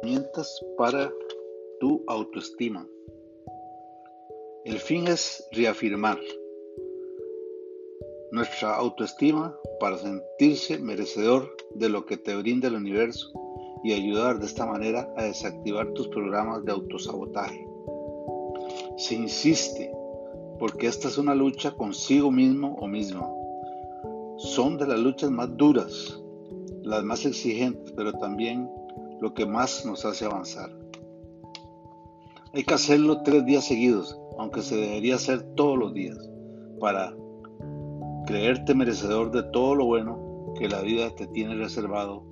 herramientas para tu autoestima. El fin es reafirmar nuestra autoestima para sentirse merecedor de lo que te brinda el universo y ayudar de esta manera a desactivar tus programas de autosabotaje. Se insiste porque esta es una lucha consigo mismo o misma. Son de las luchas más duras, las más exigentes, pero también lo que más nos hace avanzar. Hay que hacerlo tres días seguidos, aunque se debería hacer todos los días, para creerte merecedor de todo lo bueno que la vida te tiene reservado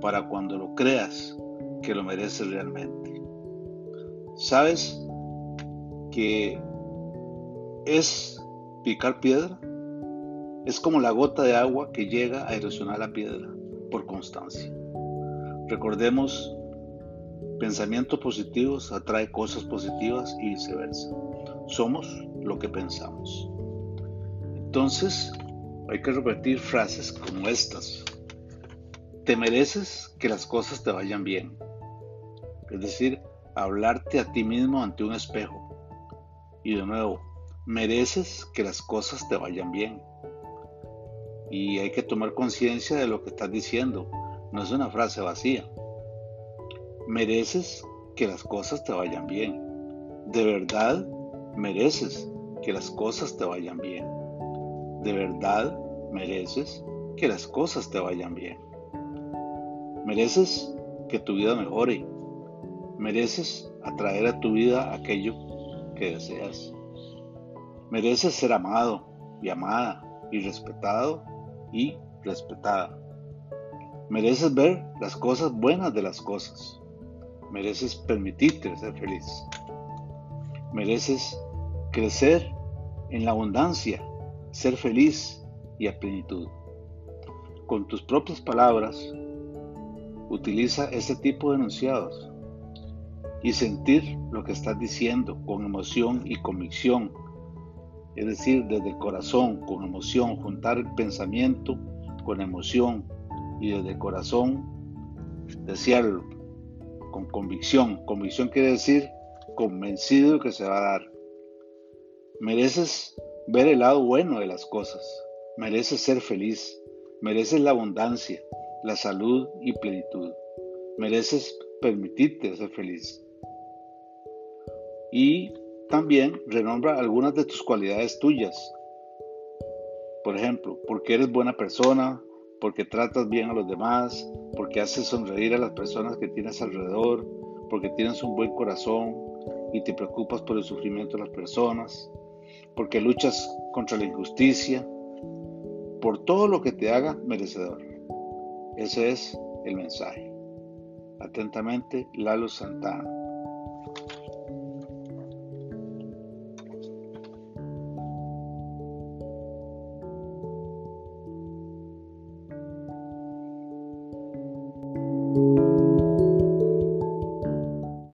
para cuando lo creas que lo mereces realmente. ¿Sabes que es picar piedra? Es como la gota de agua que llega a erosionar la piedra por constancia. Recordemos, pensamientos positivos atrae cosas positivas y viceversa. Somos lo que pensamos. Entonces, hay que repetir frases como estas. Te mereces que las cosas te vayan bien. Es decir, hablarte a ti mismo ante un espejo. Y de nuevo, mereces que las cosas te vayan bien. Y hay que tomar conciencia de lo que estás diciendo. No es una frase vacía. Mereces que las cosas te vayan bien. De verdad, mereces que las cosas te vayan bien. De verdad, mereces que las cosas te vayan bien. Mereces que tu vida mejore. Mereces atraer a tu vida aquello que deseas. Mereces ser amado y amada y respetado y respetada. Mereces ver las cosas buenas de las cosas. Mereces permitirte ser feliz. Mereces crecer en la abundancia, ser feliz y a plenitud. Con tus propias palabras, Utiliza este tipo de enunciados y sentir lo que estás diciendo con emoción y convicción. Es decir, desde el corazón, con emoción, juntar el pensamiento con emoción y desde el corazón desearlo con convicción. Convicción quiere decir convencido que se va a dar. Mereces ver el lado bueno de las cosas. Mereces ser feliz. Mereces la abundancia la salud y plenitud. Mereces permitirte ser feliz. Y también renombra algunas de tus cualidades tuyas. Por ejemplo, porque eres buena persona, porque tratas bien a los demás, porque haces sonreír a las personas que tienes alrededor, porque tienes un buen corazón y te preocupas por el sufrimiento de las personas, porque luchas contra la injusticia, por todo lo que te haga merecedor. Ese es el mensaje. Atentamente, Lalo Santana.